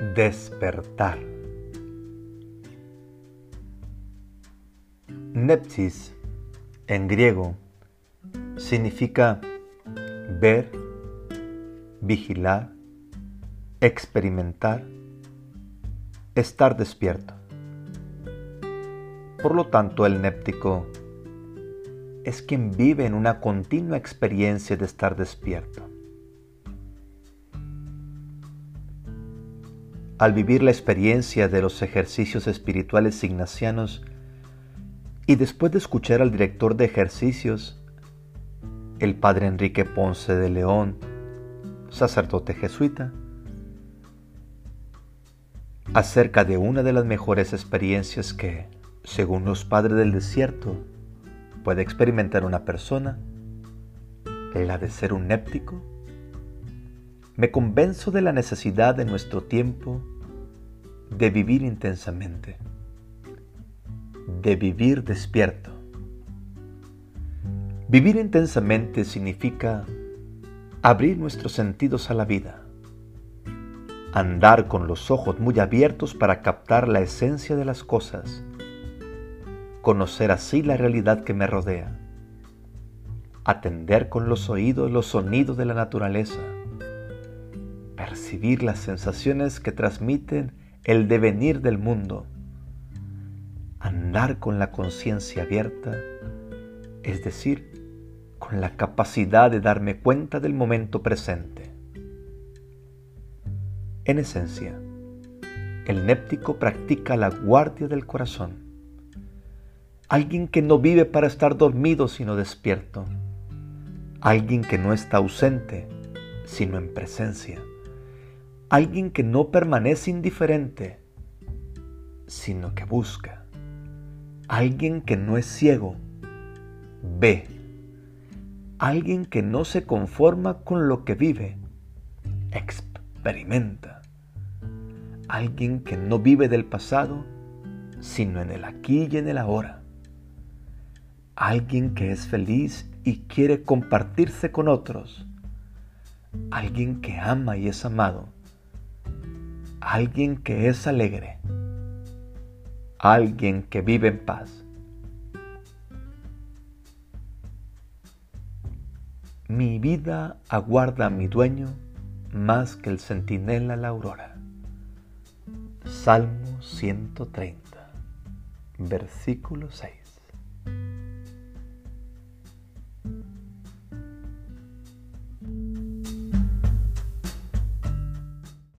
Despertar. Nepsis, en griego, significa ver, vigilar, experimentar, estar despierto. Por lo tanto, el néptico es quien vive en una continua experiencia de estar despierto. Al vivir la experiencia de los ejercicios espirituales ignacianos y después de escuchar al director de ejercicios, el padre Enrique Ponce de León, sacerdote jesuita, acerca de una de las mejores experiencias que, según los padres del desierto, puede experimentar una persona, la de ser un néptico, me convenzo de la necesidad de nuestro tiempo de vivir intensamente, de vivir despierto. Vivir intensamente significa abrir nuestros sentidos a la vida, andar con los ojos muy abiertos para captar la esencia de las cosas, conocer así la realidad que me rodea, atender con los oídos los sonidos de la naturaleza, percibir las sensaciones que transmiten el devenir del mundo, andar con la conciencia abierta, es decir, con la capacidad de darme cuenta del momento presente. En esencia, el néptico practica la guardia del corazón. Alguien que no vive para estar dormido sino despierto, alguien que no está ausente sino en presencia, alguien que no permanece indiferente sino que busca, alguien que no es ciego, ve, alguien que no se conforma con lo que vive, experimenta, alguien que no vive del pasado sino en el aquí y en el ahora. Alguien que es feliz y quiere compartirse con otros, alguien que ama y es amado, alguien que es alegre, alguien que vive en paz. Mi vida aguarda a mi dueño más que el centinela la aurora. Salmo 130, versículo 6.